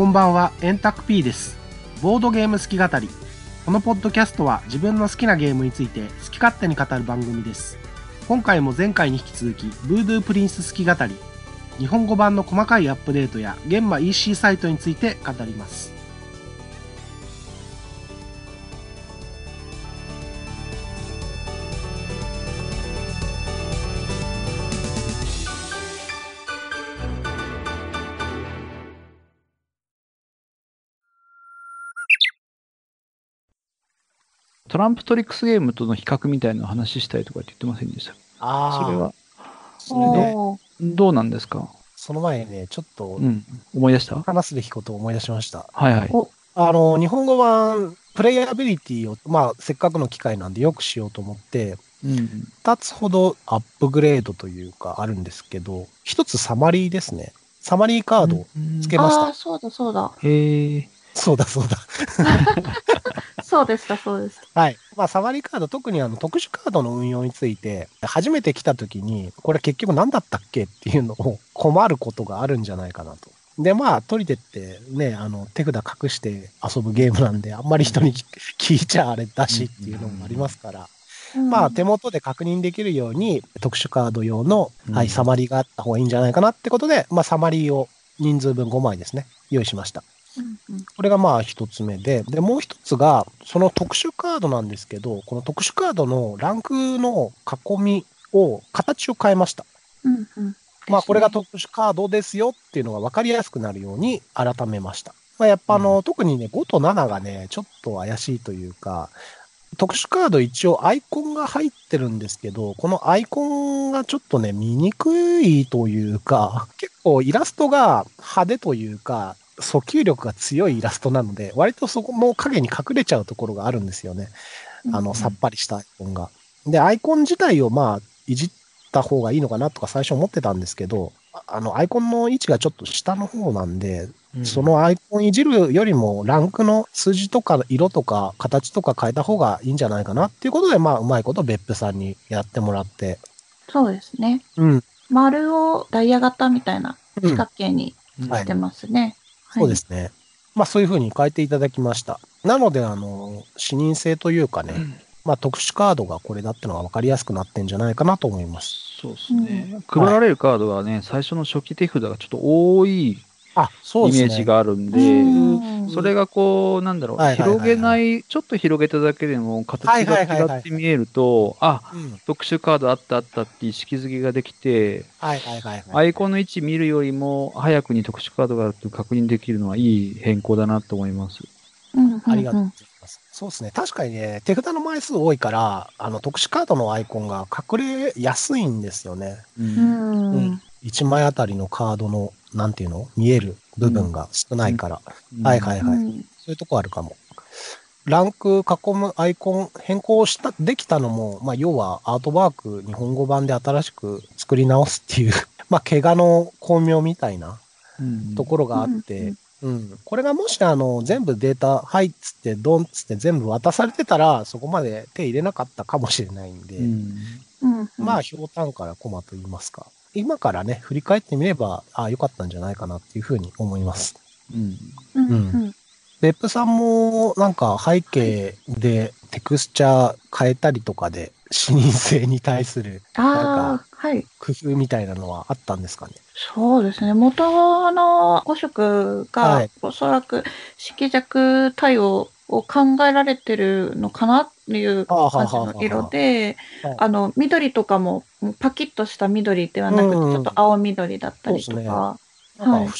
こんばんは、エンタク P です。ボードゲーム好き語り。このポッドキャストは自分の好きなゲームについて好き勝手に語る番組です。今回も前回に引き続き、ブードゥープリンス好き語り。日本語版の細かいアップデートや現場 EC サイトについて語ります。トランプトリックスゲームとの比較みたいな話したいとかって言ってませんでした？ああ、それは、それで、どうなんですか？その前にね、ちょっとうん。思い出した？は話すべきことを思い出しました。いはい。あの、日本語版、プレイアビリティを、まあ、せっかくの機会なんでよくしようと思って、うん。2つほどアップグレードというかあるんですけど、1つサマリーですね。サマリーカードをつけました。ああ、そうだそうだ。へえ。そうだそうだ。そうでした、そうでした。はい。まあ、サマリーカード、特にあの特殊カードの運用について、初めて来た時に、これ結局何だったっけっていうのを困ることがあるんじゃないかなと。で、まあ、取り手ってね、あの、手札隠して遊ぶゲームなんで、あんまり人に聞いちゃあれだしっていうのもありますから、まあ、手元で確認できるように、特殊カード用の、はい、うんサマリーがあった方がいいんじゃないかなってことで、まあ、サマリーを人数分5枚ですね、用意しました。うんうんこれがまあ一つ目で、で、もう一つが、その特殊カードなんですけど、この特殊カードのランクの囲みを、形を変えました。うんうんまあこれが特殊カードですよっていうのが分かりやすくなるように改めました。まあやっぱあの、特にね、5と7がね、ちょっと怪しいというか、特殊カード一応アイコンが入ってるんですけど、このアイコンがちょっとね、見にくいというか、結構イラストが派手というか、訴求力が強いイラストなので、割とそこの影に隠れちゃうところがあるんですよね。あの、さっぱりしたアイコンが。で、アイコン自体をまあ、いじった方がいいのかなとか最初思ってたんですけど、ああの、アイコンの位置がちょっと下の方なんで、そのアイコンいじるよりも、ランクの数字とか色とか形とか変えた方がいいんじゃないかなっていうことで、まあ、うまいこと別府さんにやってもらって。そうですね。うん。丸をダイヤ型みたいなうん四角形にはいしてますね。そうですね。まあ、そういうふうに変えていただきました。なので、あの、視認性というかね、まあ、特殊カードがこれだってのが分かりやすくなってんじゃないかなと思います。そうですね。配られるカードがね、最初の初期手札がちょっと多いイ。メージがあるんうで、んそれがこう、なんだろう、広げない、ちょっと広げただけでも形が違って見えると、あ、うん。特殊カードあったあったって意識づけができて、アはい。イコンの位置見るよりも早くに特殊カードがあると確認できるのはいい変更だなと思います。ありがとうございます。そうですね。確かにね、手札の枚数多いから、あの、特殊カードのアイコンが隠れやすいんですよね。う。うんん。1枚あたりのカードの、なんていうの？見える部分が少ないから。うんはいはいはい。うんそういうとこあるかも。ランク囲むアイコン変更した、できたのも、まあ、要はアートワーク日本語版で新しく作り直すっていう、まあ、怪我の巧妙みたいなうんところがあって、うん。これがもしあの、全部データ、はいっつって、ドンっつって全部渡されてたら、そこまで手入れなかったかもしれないんで、うんうんまあ、ひょうたんからコマと言いますか。今からね、振り返ってみれば、ああ、よかったんじゃないかなっていうふうに思います。うんうんうん別府さんも、なんか背景でテクスチャー変えたりとかで、視認性に対するなんああ、はい。工夫みたいなのはあったんですかね？そうですね。元の5色はがい、おそらく色弱対応を考えられてるのかなっていう感じははの色ではい、あの、緑とかもパキッとした緑ではなくて、うんうんちょっと青緑だったりとか。なんはい。か不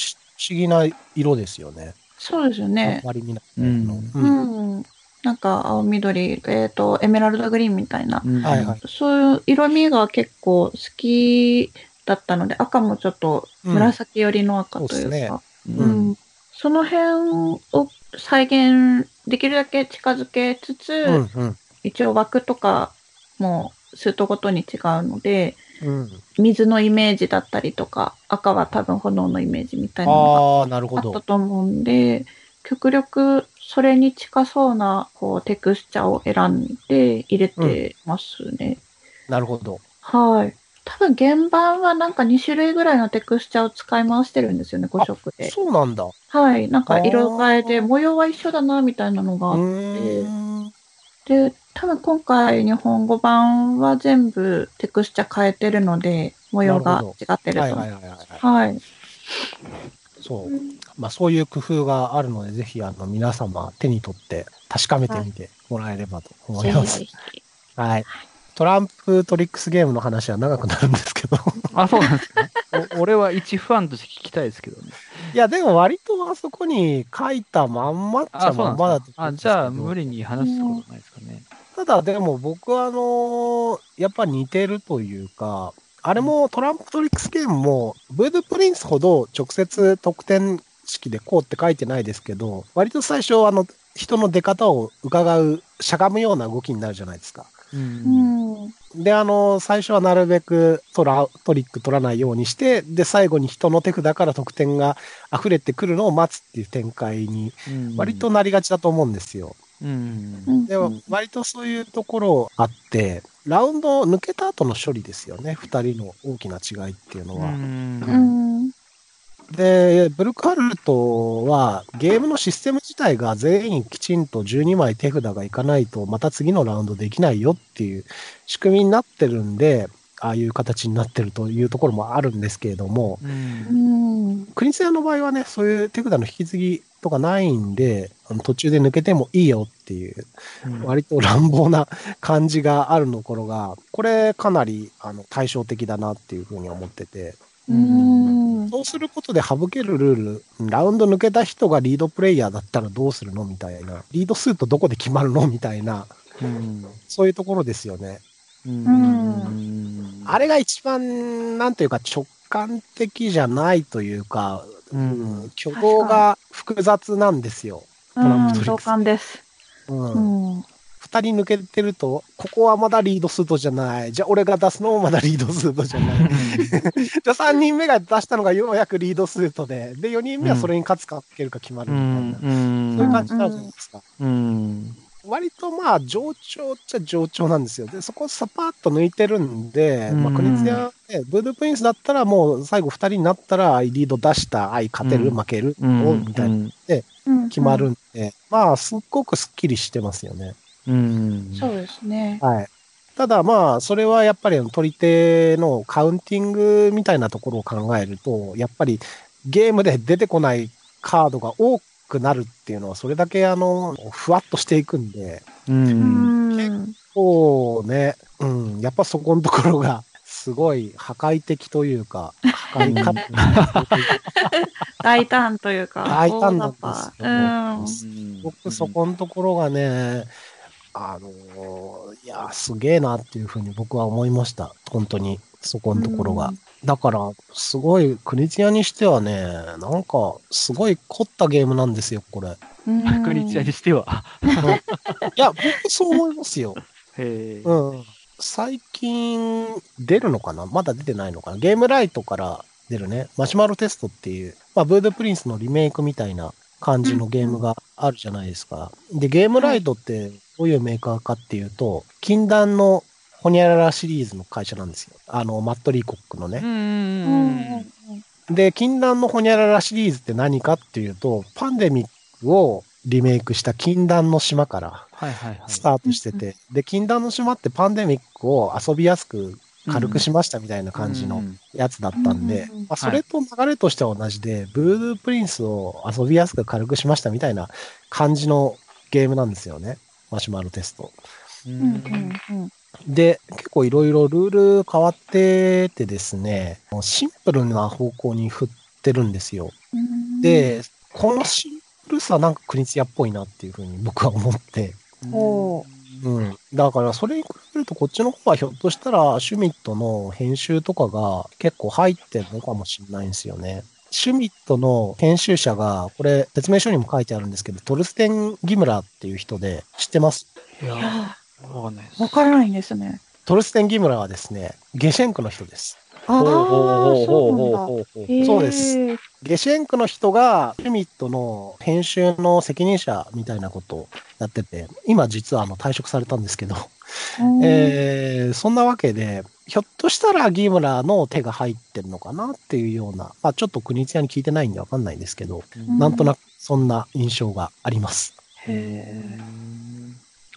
思議な色ですよね。そうですよあねん。まり見ない。うん。のううん。ん。なんか青緑、えっ、と、エメラルドグリーンみたいな。うん。はいはい。そういう色味が結構好きだったので、赤もちょっと紫寄りの赤というか、ううん。ん。その辺を再現できるだけ近づけつつ、うんうん一応枠とかもスートごとに違うので、うん。水のイメージだったりとか、赤は多分炎のイメージみたいなの。があったと思うんで、極力それに近そうなこうテクスチャーを選んで入れてますね。なるほど。はい。多分原版はなんか2種類ぐらいのテクスチャを使い回してるんですよね、5色で。そうなんだ。はい。なんか色変えで模様は一緒だな、みたいなのがあうっ。て、多分今回日本語版は全部テクスチャ変えてるので、模様が違ってると。はいはいはいはい。はい。そう。まあそういう工夫があるので、ぜひあの皆様手に取って確かめてみてもらえればと思います。ぜひぜひ。はい。トランプトリックスゲームの話は長くなるんですけど。あ、そうなんですか。お俺は一ファンとして聞きたいですけどね。いや、でも割とあそこに書いたまんまっちゃまなんんまだと。あ、じゃあ無理に話すことないですかね。ただでも僕はあのやっぱ似てるというか、あれもトランプトリックスゲームも、ブードゥプリンスほど直接得点式でこうって書いてないですけど、割と最初あの、人の出方を伺う、しゃがむような動きになるじゃないですか。う。うんん。で、あの、最初はなるべくトラ、トリック取らないようにして、で、最後に人の手札から得点が溢れてくるのを待つっていう展開に、うん割と、なりがちだと思うんですよ。うんう。んでも、割とそういうところあって、ラウンド抜けた後の処理ですよね。二人の大きな違いっていうのう。は。うんん。で、ブルックハルトは、ゲームのシステム自体が全員きちんと12枚手札がいかないと、また次のラウンドできないよっていう仕組みになってるんで、ああいう形になってるというところもあるんですけれども、う。うんん。クリスヤの場合はね、そういう手札の引き継ぎとかないんで、途中で抜けてもいいよっていう、割と乱暴な感じがあるところが、これかなりあの対照的だなっていうふうに思ってて、うん。そうすることで省けるルール、ラウンド抜けた人がリードプレイヤーだったらどうするのみたいな、リード数とどこで決まるのみたいな、うん。そういうところですよね。うん。あれが一番、なんというか直感的じゃないというか、ううんん、挙動が複雑なんですよ。うん。同感です。うんうん。二人抜けてると、ここはまだリードスートじゃない。じゃあ俺が出すのもまだリードスートじゃない。じゃあ三人目が出したのがようやくリードスートで、で、四人目はそれに勝つか負けるか決まるうみたいな。ん。そういう感じになるじゃないですか。うん。割とまあ、上調っちゃ上調なんですよ。で、そこをサパッと抜いてるんで、まあ、うんクリツヤ、ね、ブードゥプリンスだったらもう最後二人になったら、リード出した、あい、勝てる、うん負ける、うん。みたいな、うん決まるんで、まあ、すっごくスッキリしてますよね。うん。そうですね。はい。ただまあ、それはやっぱり取り手のカウンティングみたいなところを考えると、やっぱりゲームで出てこないカードが多くなるっていうのは、それだけあの、ふわっとしていくんで、う。うんん。そうね、うん、やっぱそこのところが、すごい破壊的というか、破壊か、大胆というか。大胆なん大です雑把よ。僕そこのところがね、あの、いや、すげえなっていうふうに僕は思いました。本当に、そこのところが。だから、すごい、クリツヤにしてはね、なんか、すごい凝ったゲームなんですよ、これ。うん。確率屋にしては。いや、僕そう思いますよ。へえ。うん。最近、出るのかな？まだ出てないのかな？ゲームライトから出るね、マシュマロテストっていう、まあ、ブードプリンスのリメイクみたいな感じのゲームがあるじゃないですか。で、ゲームライトってどういうメーカーかっていうと、禁断のホニャララシリーズの会社なんですよ。あの、マットリーコックのね。で、禁断のホニャララシリーズって何かっていうと、パンデミックをリメイクした禁断の島から。スタートしてて、で、禁断の島ってパンデミックを遊びやすく軽くしましたみたいな感じのやつだったんで、うんまあ、それと流れとしては同じで、ブードゥープリンスを遊びやすく軽くしましたみたいな感じのゲームなんですよね。マシュマロテスト。ううんん。うん。で、結構いろいろルール変わっててですね、シンプルな方向に振ってるんですよ。うん、で、このシンプルさなんかクリツヤっぽいなっていうふうに僕は思って、ほうん。だから、それに比べると、こっちの方はひょっとしたら、シュミットの編集とかが結構入ってるのかもしれないんですよね。シュミットの編集者が、これ、説明書にも書いてあるんですけど、トルステン・ギムラーっていう人で、知ってます？いや、わかんないです。わからないんですね。トルステン・ギムラーはですね、ゲシェンクの人です。ああ、そうそうです。ゲシェンクの人が、シュミットの編集の責任者みたいなことをやってて、今実はあの退職されたんですけど、うんえーそんなわけで、ひょっとしたらギムラの手が入ってるのかなっていうような、まあちょっと国津屋に聞いてないんでわかんないんですけど、んなんとなくそんな印象があります。へ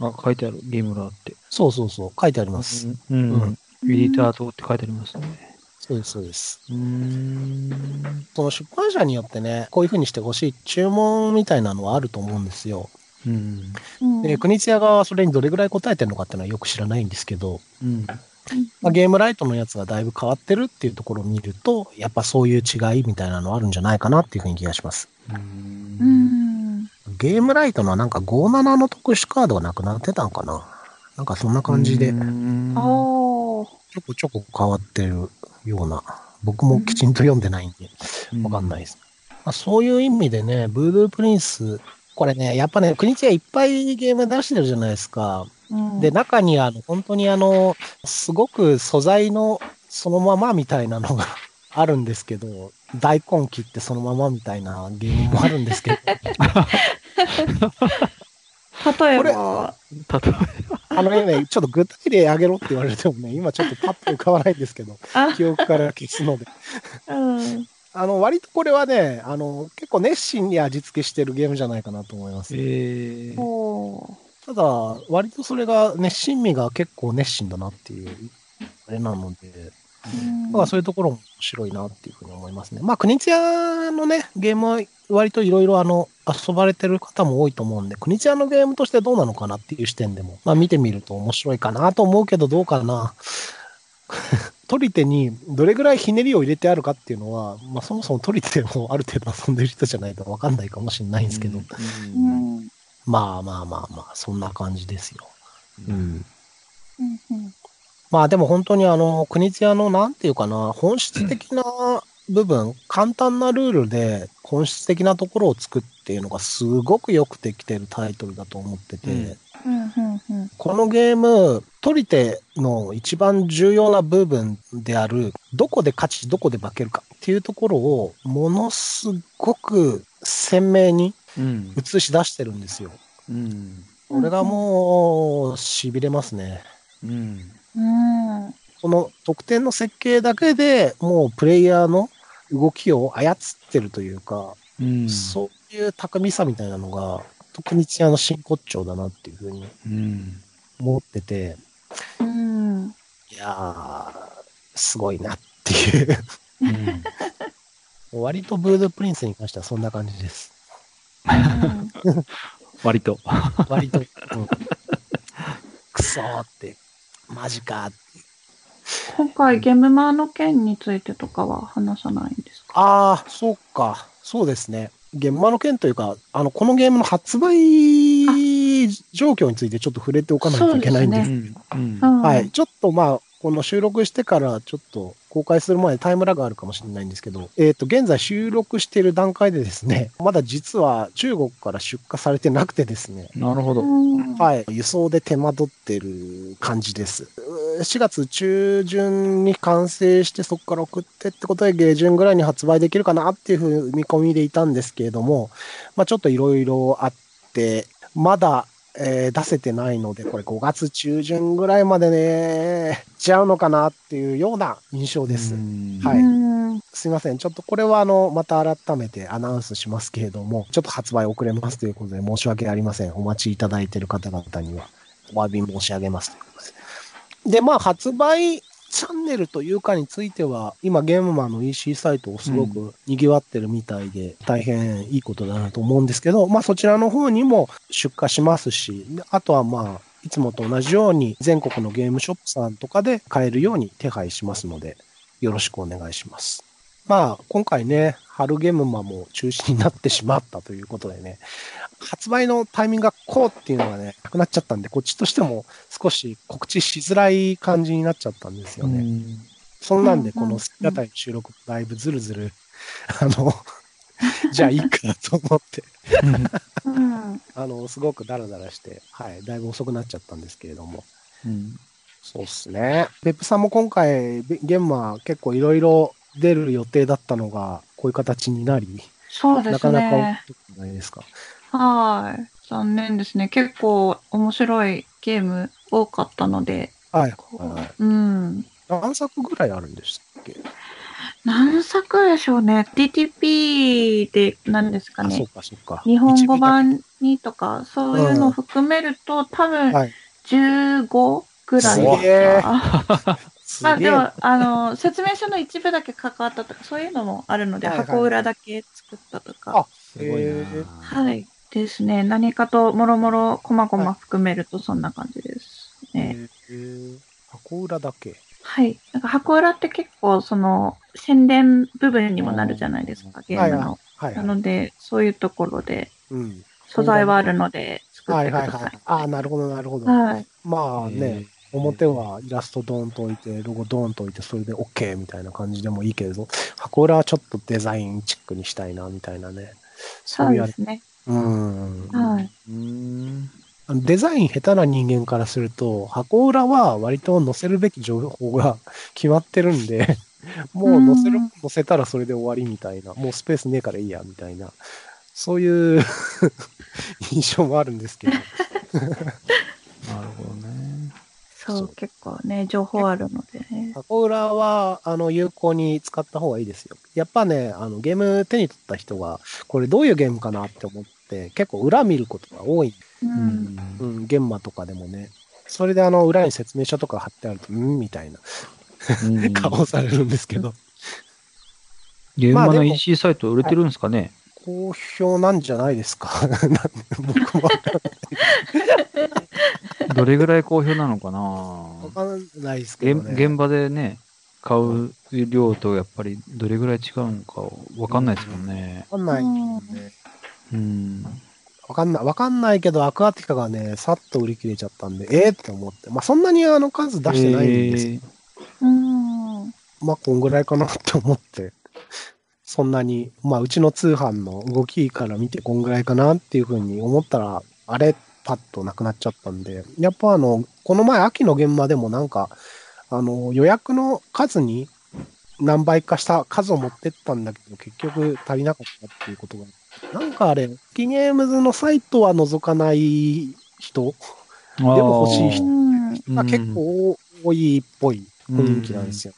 あ、書いてある。ゲームラーって。そうそうそう、書いてあります。うん。うんうん。エディターとって書いてありますね。そうです、そうです。うーん。その出版社によってね、こういう風にしてほしい注文みたいなのはあると思うんですよ。うん。うんで、国津屋がそれにどれぐらい答えてるのかっていうのはよく知らないんですけど、うん。まあ、ゲームライトのやつがだいぶ変わってるっていうところを見ると、やっぱそういう違いみたいなのあるんじゃないかなっていうふうに気がします。う。うんん。ゲームライトのはなんか57の特殊カードがなくなってたんかななんかそんな感じで、ち。ょこちょこ変わってるような、僕もきちんと読んでないんで、わかんないです。まあ、そういう意味でね、ブードゥープリンス、これね、やっぱね、国津屋いっぱいゲーム出してるじゃないですか。うん。で、中にあの、本当にあの、すごく素材のそのままみたいなのが あるんですけど、大根切ってそのままみたいなゲームもあるんですけど、例えこれば、例えあのね、ちょっと具体例挙げろって言われてもね、今ちょっとパッと浮かばないんですけど、あ、記憶から消すので。うん。あの、割とこれはね、あの、結構熱心に味付けしてるゲームじゃないかなと思います。えー、おただ、割とそれが、熱心味が結構熱心だなっていう、あれなので、ーまあそういうところも面白いなっていうふうに思いますね。まあ、国津屋のね、ゲームは割といろいろあの、遊ばれてる方も多いと思うんで、国津屋のゲームとしてどうなのかなっていう視点でも、まあ見てみると面白いかなと思うけど、どうかな。取り手にどれぐらいひねりを入れてあるかっていうのは、まあそもそも取り手をある程度遊んでる人じゃないとわかんないかもしれないんですけど、ううんん。うん。まあまあまあまあ、そんな感じですよ。うん。うん。まあでも本当にあの、国津屋のなんていうかな、本質的な部分、簡単なルールで本質的なところを作っていうのがすごくよくできてるタイトルだと思ってて、うんうん。うん。このゲーム、取り手の一番重要な部分である、どこで勝ち、どこで負けるかっていうところを、ものすごく鮮明にうん。映し出してるんですよ。うん。これがもう、痺れますね。うん。うん。この得点の設計だけでもうプレイヤーの動きを操ってるというか、うん。そういう巧みさみたいなのが、特にチアの真骨頂だなっていうふうにうん。思ってて、うん。いやー、すごいなっていう。うん。割とブードプリンスに関してはそんな感じです。割と。割と。うん、くそーって、マジかーって。今回、ゲームマーの件についてとかは話さないんですか？ああ、そうか。そうですね。現場の件というか、あの、このゲームの発売状況についてちょっと触れておかないといけないんです。そううん。うんはい。。ちょっとまあ、この収録してからちょっと公開する前にタイムラグあるかもしれないんですけど、えっ、と、現在収録している段階でですね、まだ実は中国から出荷されてなくてですね、なるほど。うんはい。輸送で手間取ってる感じです。うー4月中旬に完成してそこから送ってってことで下旬ぐらいに発売できるかなっていうふう見込みでいたんですけれども、まあちょっといろいろあって、まだ、えー出せてないので、これ5月中旬ぐらいまでね、ちゃうのかなっていうような印象です。うんはいうんすいません。ちょっとこれはあの、また改めてアナウンスしますけれども、ちょっと発売遅れますということで申し訳ありません。お待ちいただいている方々にはお詫び申し上げますということで。で、まあ、発売チャンネルというかについては、今ゲームマンの EC サイトをすごく賑わってるみたいで、大変いいことだなと思うんですけど、まあそちらの方にも出荷しますし、であとはまあ、いつもと同じように全国のゲームショップさんとかで買えるように手配しますので、よろしくお願いします。まあ、今回ね、春ゲームマも中止になってしまったということでね、発売のタイミングがこうっていうのがね、なくなっちゃったんで、こっちとしても少し告知しづらい感じになっちゃったんですよね。そんなんで、この好きなタイの収録、だいぶずるずる、あの、じゃあいいかと思って、うん。あの、すごくダラダラして、はい、だいぶ遅くなっちゃったんですけれども。うんそうっすね。別府さんも今回、ゲンマ結構いろいろ出る予定だったのが、こういう形になり、そうですなかなかね。多くないですか？はい。残念ですね。結構面白いゲーム多かったので、はい。ううん。何作ぐらいあるんでしたっけ？何作でしょうね。DTP で何ですかあ、そねう。か、そうか。日本語版にとか、そういうのを含めると、多分はい15ぐらいすげえか。まあでも、あの、説明書の一部だけ関わったとか、そういうのもあるので、はいはい箱裏だけ作ったとあか。すごいなはい。ですね。何かと、もろもろ、こまごま含めると、そんな感じですね。箱裏だけ。はい。なんか箱裏って結構、その、宣伝部分にもなるじゃないですか、ゲームの。はいは。ないので、そういうところで、うん。素材はあるので、作っはていはいはいください。。ああ、なるほど、なるほど。はい。まあね、えー表はイラストドーンと置いて、ロゴドーンと置いて、それで OK みたいな感じでもいいけれど、箱裏はちょっとデザインチックにしたいな、みたいなね。そそうですね。うん。はい。デザイン下手な人間からすると、箱裏は割と載せるべき情報が 決まってるんで、もう載せるうん、載せたらそれで終わりみたいな、もうスペースねえからいいや、みたいな、そういう 印象もあるんですけど。なるほどね。そう、そう結構ね、情報あるのでね。箱裏は、あの、有効に使った方がいいですよ。やっぱね、あの、ゲーム手に取った人が、これどういうゲームかなって思って、結構裏見ることが多い。う。うんん。うん、現場とかでもね。それであの、裏に説明書とか貼ってあると、うんみたいなうん 顔されるんですけど、ゲームマの EC サイト売れてるんですかね、好評なんじゃないですか。僕もどれぐらい好評なのかな？わかんないですけ現どね。現場でね、買う量とやっぱりどれぐらい違うのかわかんないですもんね。わかんないね。うん。わかんない。わかんないけど、アクアティカがね、さっと売り切れちゃったんで、えー、って思って。まあ、そんなにあの数出してないんですけど、えーうん。まあ、こんぐらいかなって思って、そんなに、まあ、うちの通販の動きから見てこんぐらいかなっていうふうに思ったら、あれ、パッとなくなっちゃったんで、やっぱあの、この前秋の現場でもなんか、あの、予約の数に何倍かした数を持ってったんだけど、結局足りなかったっていうことが、なんかあれ、キゲームズのサイトは覗かない人でも欲しい人うん。が結構多いっぽい雰囲気なんですよ。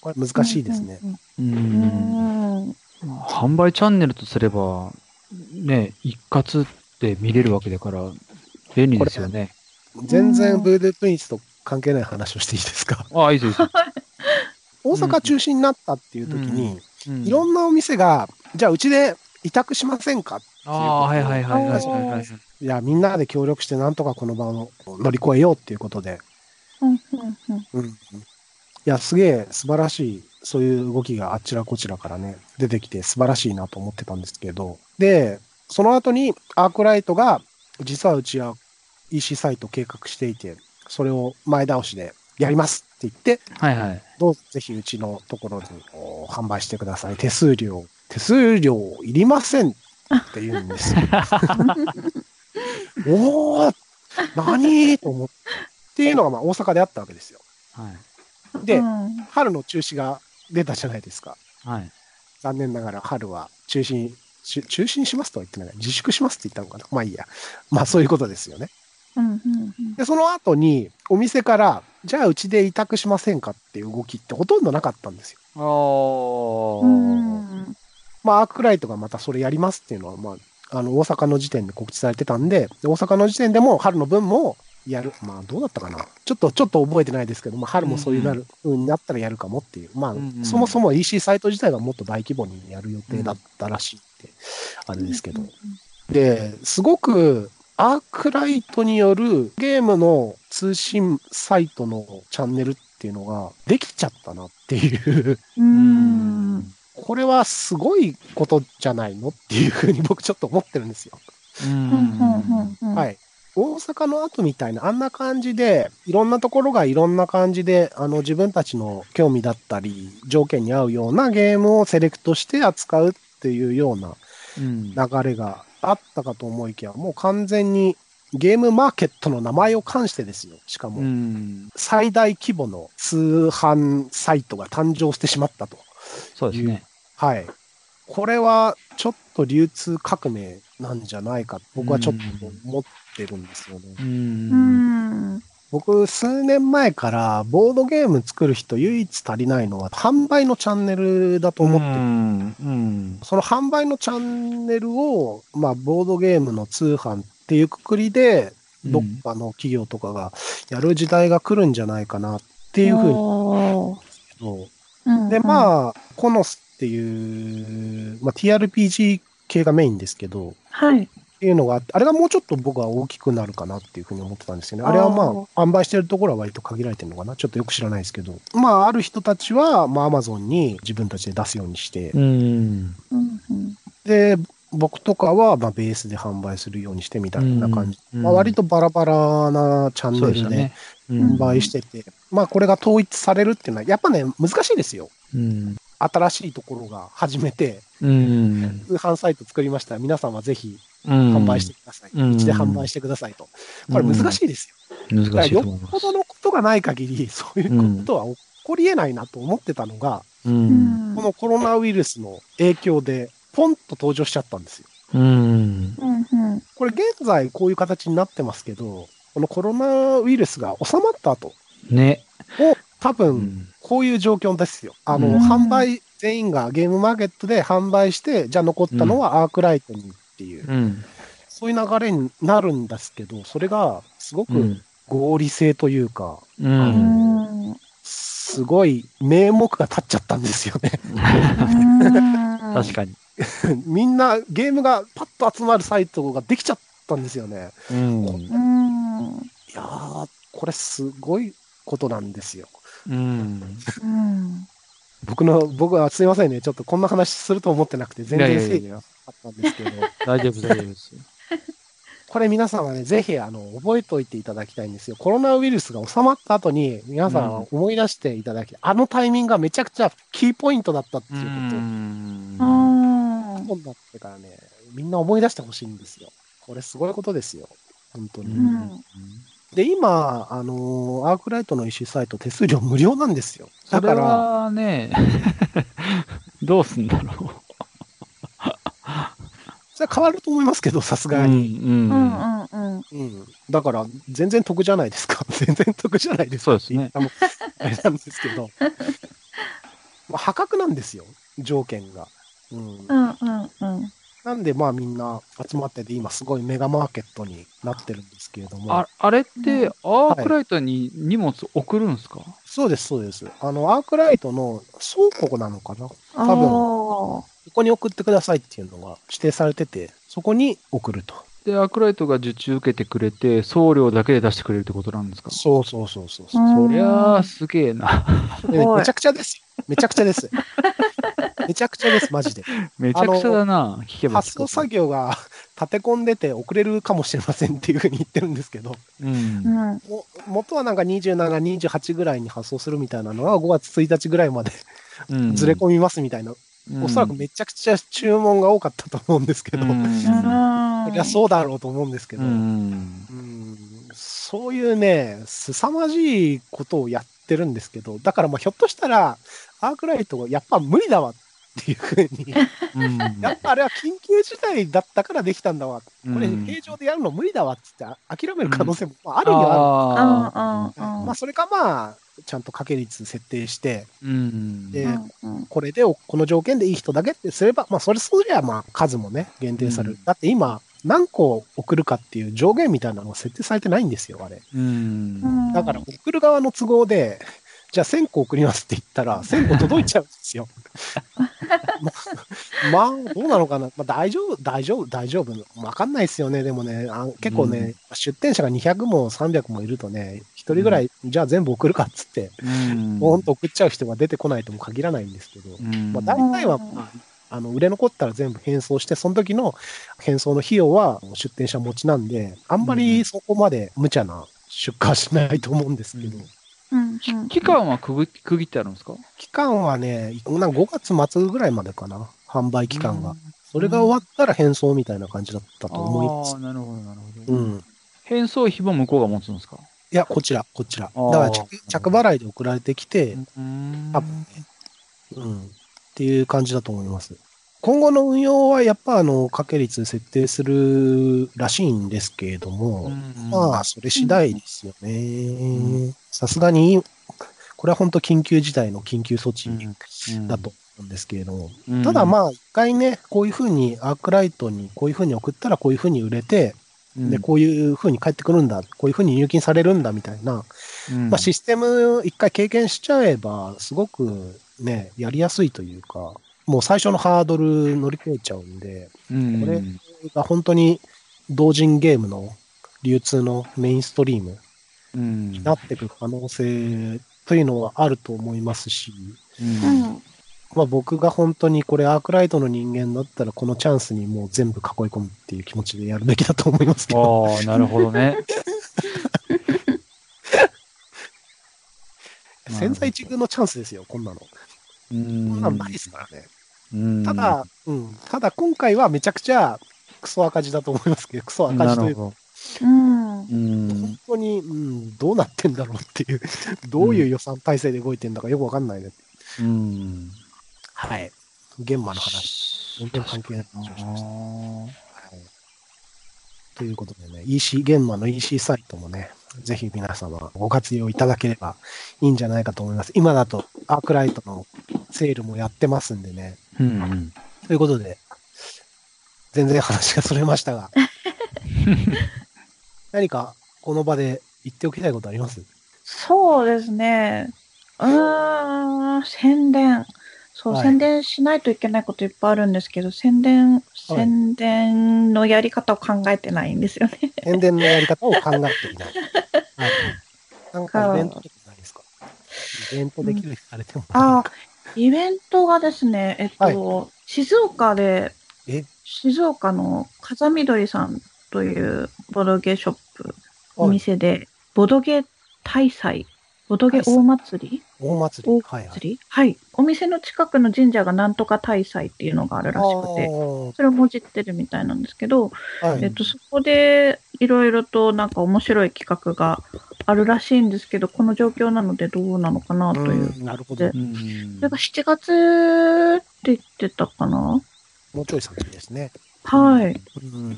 これ難しいですね。販売チャンネルとすれば、ね、一括で見れるわけだから、便利ですよね。全然ブードゥープリンスと関係ない話をしていいですか？ああ、いいです 大阪中止になったっていう時に、ですよいろんなお店が、じゃあうちで委託しませんか？ああ、はいはいはいはいはいはい。いや、みんなで協力してなんとかこの場を乗り越えようっていうことで。うん。うん。うん。いや、すげえ素晴らしい、そういう動きがあちらこちらからね、出てきて素晴らしいなと思ってたんですけど、で、その後にアークライトが、実はうちは EC サイト計画していて、それを前倒しでやりますって言って、はいはい。どうぞぜひうちのところでお販売してください。手数料、手数料いりませんって言うんですよ。おー何と思って。っていうのがまあ大阪であったわけですよ。はい。で、うん春の中止が出たじゃないですか。はい。残念ながら春は中止中止にしますとは言ってない。自粛しますって言ったのかな。まあいいや。まあそういうことですよね。うん。うん。で、その後にお店から、じゃあうちで委託しませんかっていう動きってほとんどなかったんですよ。ああ。うん。まあ、アークライトがまたそれやりますっていうのは、まあ、あの、大阪の時点で告知されてたんで、で大阪の時点でも春の分もやる。まあ、どうだったかな。ちょっと、ちょっと覚えてないですけど、まあ、春もそういうなる、うん、なったらやるかもっていう。まあ、うんうんそもそも EC サイト自体がもっと大規模にやる予定だったらしいって、あれですけど。で、すごく、アークライトによるゲームの通信サイトのチャンネルっていうのができちゃったなっていう。うん。これはすごいことじゃないのっていうふうに僕ちょっと思ってるんですよ。はいい。大阪の後みたいな、あんな感じで、いろんなところがいろんな感じで、あの、自分たちの興味だったり、条件に合うようなゲームをセレクトして扱うっていうようなうん。流れがあったかと思いきや、もう完全にゲームマーケットの名前を冠してですよ。しかも、うん。最大規模の通販サイトが誕生してしまったと。そうですね。はい。これはちょっと流通革命なんじゃないか、僕はちょっと思ってるんですよね。う。うんん。僕、数年前からボードゲーム作る人唯一足りないのは販売のチャンネルだと思ってる。うん。うん。その販売のチャンネルを、まあ、ボードゲームの通販っていうくくりで、どっかの企業とかがやる時代が来るんじゃないかなっていうふうに思う。うんで、まあ、コノスっていう、まあ、TRPG 系がメインですけど、はい。っていうのがあって、あれがもうちょっと僕は大きくなるかなっていうふうに思ってたんですけどね。あれはまあ、販売してるところは割と限られてるのかな。ちょっとよく知らないですけど。まあ、ある人たちは、まあ、アマゾンに自分たちで出すようにして、で、僕とかは、まあ、ベースで販売するようにしてみたいな感じ。うんまあ、割とバラバラなチャンネルで販売してて、まあ、これが統一されるっていうのは、やっぱね、難しいですよ。うん。新しいところが始めて、うん。通販サイト作りましたら、皆さんはぜひ販販売してください。うんうちで販売してくださいと。これ難しいですよ。難しいと思います。っぽどのことがない限り、そういうことは起こり得ないなと思ってたのが。このコロナウイルスの影響で、ポンと登場しちゃったんですよ。うん。これ現在こういう形になってますけど、このコロナウイルスが収まった後、ね。を多う分ん。こういう状況ですよ。あの、うん販売、全員がゲームマーケットで販売して、じゃあ残ったのはアークライトにっていう、うん。そういう流れになるんですけど、それがすごくうん。合理性というか、う。うんんすごい名目が立っちゃったんですよね。確かに。みんなゲームがパッと集まるサイトができちゃったんですよね。うん。うんいやー、これすごいことなんですよ。うん。うん僕の、僕はすいませんね。ちょっとこんな話すると思ってなくて、全然整理やいやなかったんですけど、大丈夫、大丈夫です。これ皆さんはね、ぜひ、あの、覚えておいていただきたいんですよ。コロナウイルスが収まった後に、皆さんは思い出していただき、あのタイミングがめちゃくちゃキーポイントだったっていうことうん本になってからね、みんな思い出してほしいんですよ。これすごいことですよ。本当に。んで、今、あのーアークライトの EC サイト手数料無料なんですよ。だから、はね、どうすんだろ それは変わると思いますけど、さすう。がに。うん。うんうんうんうん。だから、全然得じゃないですか。全然得じゃないですか。そうですねあれなんですけど。まあ、破格なんですよ。条件が。うん。うんうんうんなんで、まあみんな集まってて、今すごいメガマーケットになってるんですけれども。ああれって、アークライトに荷物送るんですか？そうです、そうです。あの、アークライトの倉庫なのかな？こあ分ーこに送ってくださいっていうのが指定されてて、そこに送ると。で、アークライトが受注受けてくれて、送料だけで出してくれるってことなんですか？そうそうそうそうそう。うんそりゃあ、すげえな。めちゃくちゃですよ。めちゃくちゃです。めちゃくちゃです、マジで。めちゃくちゃだな。聞けば発送作業が 立て込んでて遅れるかもしれませんっていうふうに言ってるんですけど、うん。うん。も元はなんか27、28ぐらいに発送するみたいなのが5月1日ぐらいまでうん。ずれ込みますみたいな、おそらくめちゃくちゃ注文が多かったと思うんですけど、うん。そりゃそうだろうと思うんですけど、うん。うん。そういうね、凄まじいことをやってるんですけど、だからまあひょっとしたら、アークライトがやっぱ無理だわっていうふうに、うんやっぱあれは緊急事態だったからできたんだわ。これうん平常でやるの無理だわっつってあ諦める可能性もまああるにはああある。まあそれかまあ、ちゃんと掛け率設定して、ーうん。でうんこれでおこの条件でいい人だけってすれば、まあそれそりゃまあ数もね、限定される。うんだって今、何個送るかっていう上限みたいなのが設定されてないんですよ、あれ。うん。だから送る側の都合で、じゃあ1000個送りますって言ったら、1000個届いちゃうんですよ。まあ、まあどうなのかな。まあ、大丈夫、大丈夫、大丈夫。わかんないですよね。でもね、あ結構ね、うん出店者が200も300もいるとね、一人ぐらい、じゃあ全部送るかっつって、うん。と送っちゃう人が出てこないとも限らないんですけど、うん。まあ、大体は、まあ、あの、売れ残ったら全部返送して、その時の返送の費用は出店者持ちなんで、あんまりそこまで無茶な出荷はしないと思うんですけど、うんうんうん期間は区切区切ってあるんですか？期間はね、なんか5月末ぐらいまでかな、販売期間が。それが終わったら返送みたいな感じだったと思いますああ、。なるほど、なるほど。うん。い返送費も向こうが持つんですか？や、こちら、こちら。だから着、着払いで送られてきて、うんうん。っていう感じだと思います。今後の運用はやっぱあの、掛け率設定するらしいんですけれども、まあ、それ次第ですよね。さすがに、これは本当緊急事態の緊急措置だと思うんですけれども、うん。ただまあ、一回ね、こういうふうにアークライトにこういうふうに送ったらこういうふうに売れて、うん。で、こういうふうに返ってくるんだ、こういうふうに入金されるんだみたいな、うん。まあ、システム一回経験しちゃえば、すごくね、やりやすいというか、もう最初のハードル乗り越えちゃうんで、うんこれが本当に同人ゲームの流通のメインストリームうんになってくる可能性というのはあると思いますし、ううんん。まあ、僕が本当にこれアークライトの人間だったらこのチャンスにもう全部囲い込むっていう気持ちでやるべきだと思いますけど。ああ、なるほどね。潜在一遇のチャンスですよ、こんなの。こうんんなのないですからね。うんただ、うん。ただ今回はめちゃくちゃクソ赤字だと思いますけど、クソ赤字というか、うん。ど。うん本当に、うん、どうなってんだろうっていう、どういう予算体制で動いてんだかよくわかんないね。うん。はい。現場の話。全然関係ない話をしました。あはい。ということでね、EC、現場の EC サイトもね、ぜひ皆様ご活用いただければいいんじゃないかと思います。今だとアークライトのセールもやってますんでね。ーうんうん。ということで、全然話がそれましたが、何かこの場で言っておきたいことありますそうですね。うーん、宣伝。そう、はい。宣伝しないといけないこといっぱいあるんですけど、宣伝、宣伝のやり方を考えてないんですよね。宣伝のやり方を考えてい ない。はい、なんかイベントとかないですか？イベントできる人されてもああ、イベントがですね、えっと、静岡で、え？静岡の風見鶏さんというボドゲショップ、お店で、ボドゲ大祭、ボドゲ大祭り？大祭り。大はいはい。はい。お店の近くの神社がなんとか大祭っていうのがあるらしくて、それをもじってるみたいなんですけど、はいえっと、そこでいろいろとなんか面白い企画があるらしいんですけど、この状況なのでどうなのかなという。うんなるほど。うんそれが7月って言ってたかな？もうちょい先ですね。はい。うん。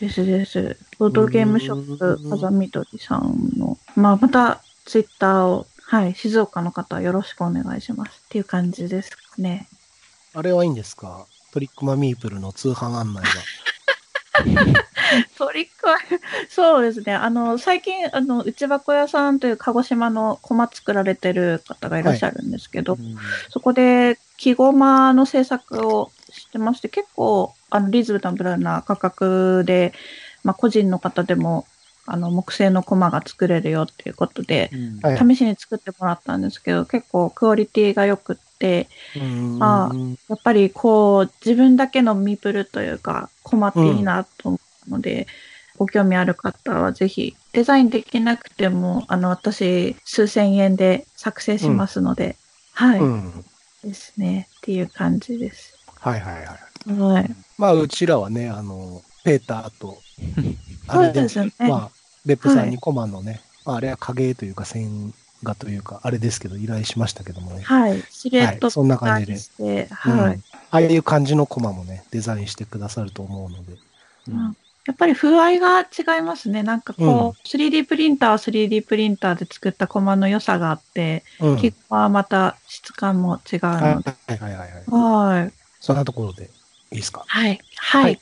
ですです。ボードゲームショップうん、風見鶏さんの、まあ、またツイッターを、はい、静岡の方よろしくお願いしますっていう感じですかね。あれはいいんですか？トリックマミープルの通販案内は。トリックは、そうですね。あの、最近、あの、内箱屋さんという鹿児島の駒作られてる方がいらっしゃるんですけど、そこで木駒の制作をしてまして、結構、あの、リーズナブルな価格で、まあ、個人の方でも、あの、木製の駒が作れるよっていうことで、試しに作ってもらったんですけど、結構クオリティが良くって、あうんやっぱりこう、自分だけのミプルというか、困っていいなと思うので、ご興味ある方はぜひ、デザインできなくても、あの、私、数千円で作成しますので、はい、うん。ですね。っていう感じです。はいはいはい。はい。まあ、うちらはね、あの、ペーターと、そうですよね。まあ、別府さんにコマのね、まあ、あれは影というか線画というか、あれですけど、依頼しましたけどもね。はい。シルエットはいそんな感じでして、うんはい。ああいう感じのコマもね、デザインしてくださると思うので。うんやっぱり風合いが違いますね。なんかこう、3D プリンターは 3D プリンターで作ったコマの良さがあって、うん。キッコはまた質感も違うはいので。はいはいはい。はい。そんなところでいいですか？はい。はい。はい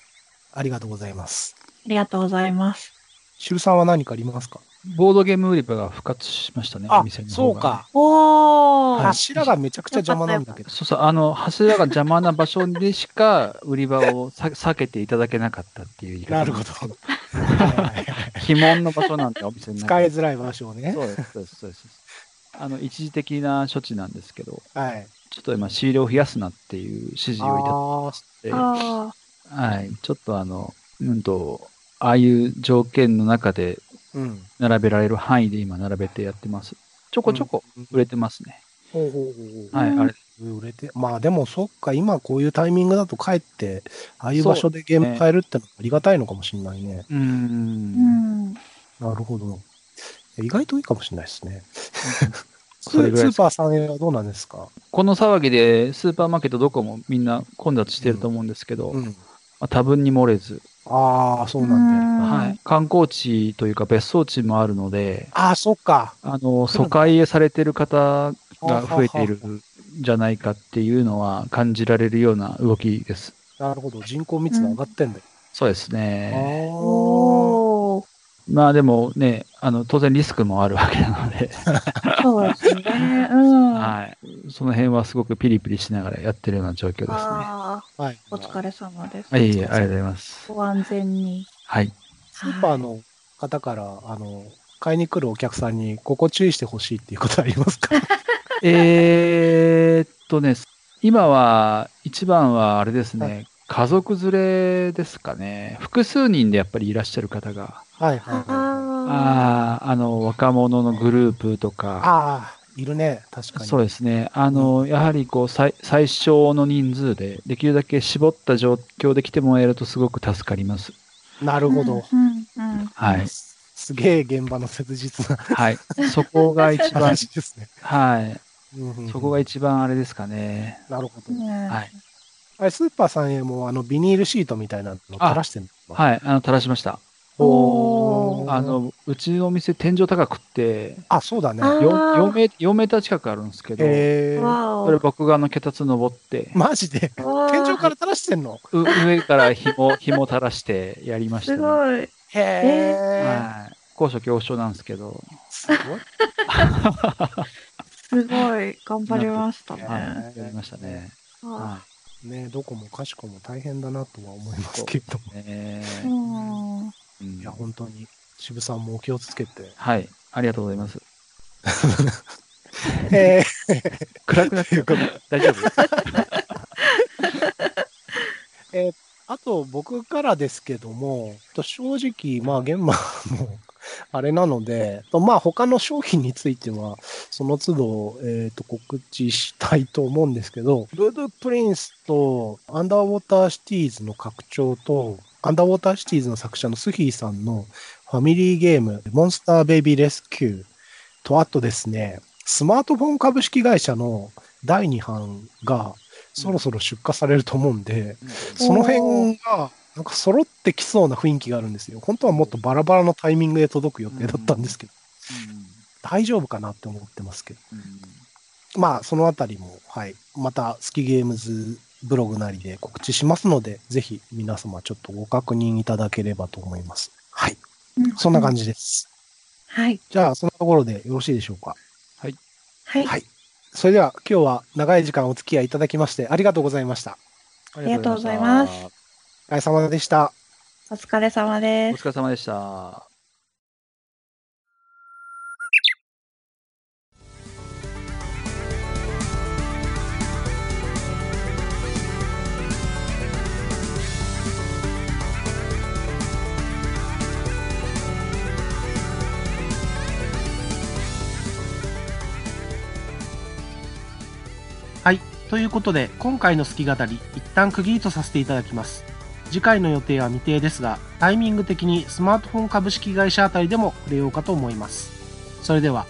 ありがとうございます。ありがとうございます。シュルさんは何かありますか？ボードゲーム売り場が復活しましたね、お店の方がね。おー。柱がめちゃくちゃ邪魔なんだけど。そうそう、あの、柱が邪魔な場所でしか売り場をさ 避けていただけなかったっていう言い方なるほど。はいはいはい鬼門の場所なんてお店の中使いづらい場所をねそ。うです、そうです、そうです。あの、一時的な処置なんですけど、はい。ちょっと今、仕入れを増やすなっていう指示をいただいて、あはい、ちょっとあの、うんと、ああいう条件の中でうん。並べられる範囲で今並べてやってます。ちょこちょこ売れてますね。ほうほうほうほうはい、うんあれ。売れて、まあでもそっか、今こういうタイミングだと帰って、ああいう場所でゲーム変えるってのはありがたいのかもしれないね。うー。ーうんん。なるほど。意外といいかもし れないですね。スーパー 3A はどうなんですか？この騒ぎでスーパーマーケットどこもみんな混雑してると思うんですけど、うん。まあ、多分に漏れず、ああ、そうなんだよ。はい、観光地というか別荘地もあるので、ああ、そっか。あの、疎開されてる方が増えているんじゃないかっていうのは感じられるような動きです。なるほど。人口密度上がってんだよ。そうですね。ああ。まあでもね、あの、当然リスクもあるわけなので、そうですね。うん。はい。その辺はすごくピリピリしながらやってるような状況ですね。あはい。ーお疲れ様です。はい、ありがとうございます。ご安全に。はい。スーパーの方から、あの、買いに来るお客さんに、ここ注意してほしいっていうことありますか？えーっとね、今は、一番はあれですはね、家族連れですかね。複数人でやっぱりいらっしゃる方が、はいはいはい。あああ、あの、若者のグループとか、ああ、いるね。確かに。そうですね。あの、やはりこう、最最小の人数で、できるだけ絞った状況で来てもらえるとすごく助かります。あ。なるほど。うんうん。はい。すげえ現場の切実なはい。そこが一番、話ですね。はい。うんうんうんそこが一番あれですかね。なるほど。ねはい。あれ、スーパーさんへも、あの、ビニールシートみたいなの垂らしてんのはい。あの、垂らしました。おーあ、の、うちのお店天井高くって、あ、そうだね。あー 4, 4, メ4メーター近くあるんですけど。それ僕があの脚立登って、マジで？天井から垂らしてんの？う上から紐、紐垂らしてやりましたね。すごい。へえ。はい。高所恐怖症なんですけど、すごい。すごい。頑張りましたね。はい。やりましたね。あはねどこもかしこも大変だなとは思いますけれども。い。ねーうんうんいや、本当に、渋さんもお気をつけて。はい。ありがとうございます。え暗くなってる大丈夫？ー、あと僕からですけども、と正直、まあ、現場も、あれなので、とまあ、他の商品については、その都度、えっ、と、告知したいと思うんですけど、ブードゥプリンスと、アンダーウォーターシティーズの拡張と、アンダーウォーターシティーズの作者のスヒーさんのファミリーゲーム、モンスターベイビーレスキューと、あとですね、スマートフォン株式会社の第2版がそろそろ出荷されると思うんで、その辺が、なんか揃ってきそうな雰囲気があるんですよ。本当はもっとバラバラのタイミングで届く予定だったんですけど、大丈夫かなって思ってますけど。まあ、そのあたりも、はい。また、スキゲームズブログなりで告知しますので、ぜひ皆様ちょっとご確認いただければと思います。はい。そんな感じ。じです。はい。じゃあ、そのところでよろしいでしょうか？はい。はい。それでは、今日は長い時間お付き合いいただきまして、ありがとうございました。ありがとうございますお疲れ様でした。お疲れ様おです。疲れ様でした。ということで、今回の好き語り、一旦区切りとさせていただきます。次回の予定は未定ですが、タイミング的にスマートフォン株式会社あたりでも触れようかと思います。それでは。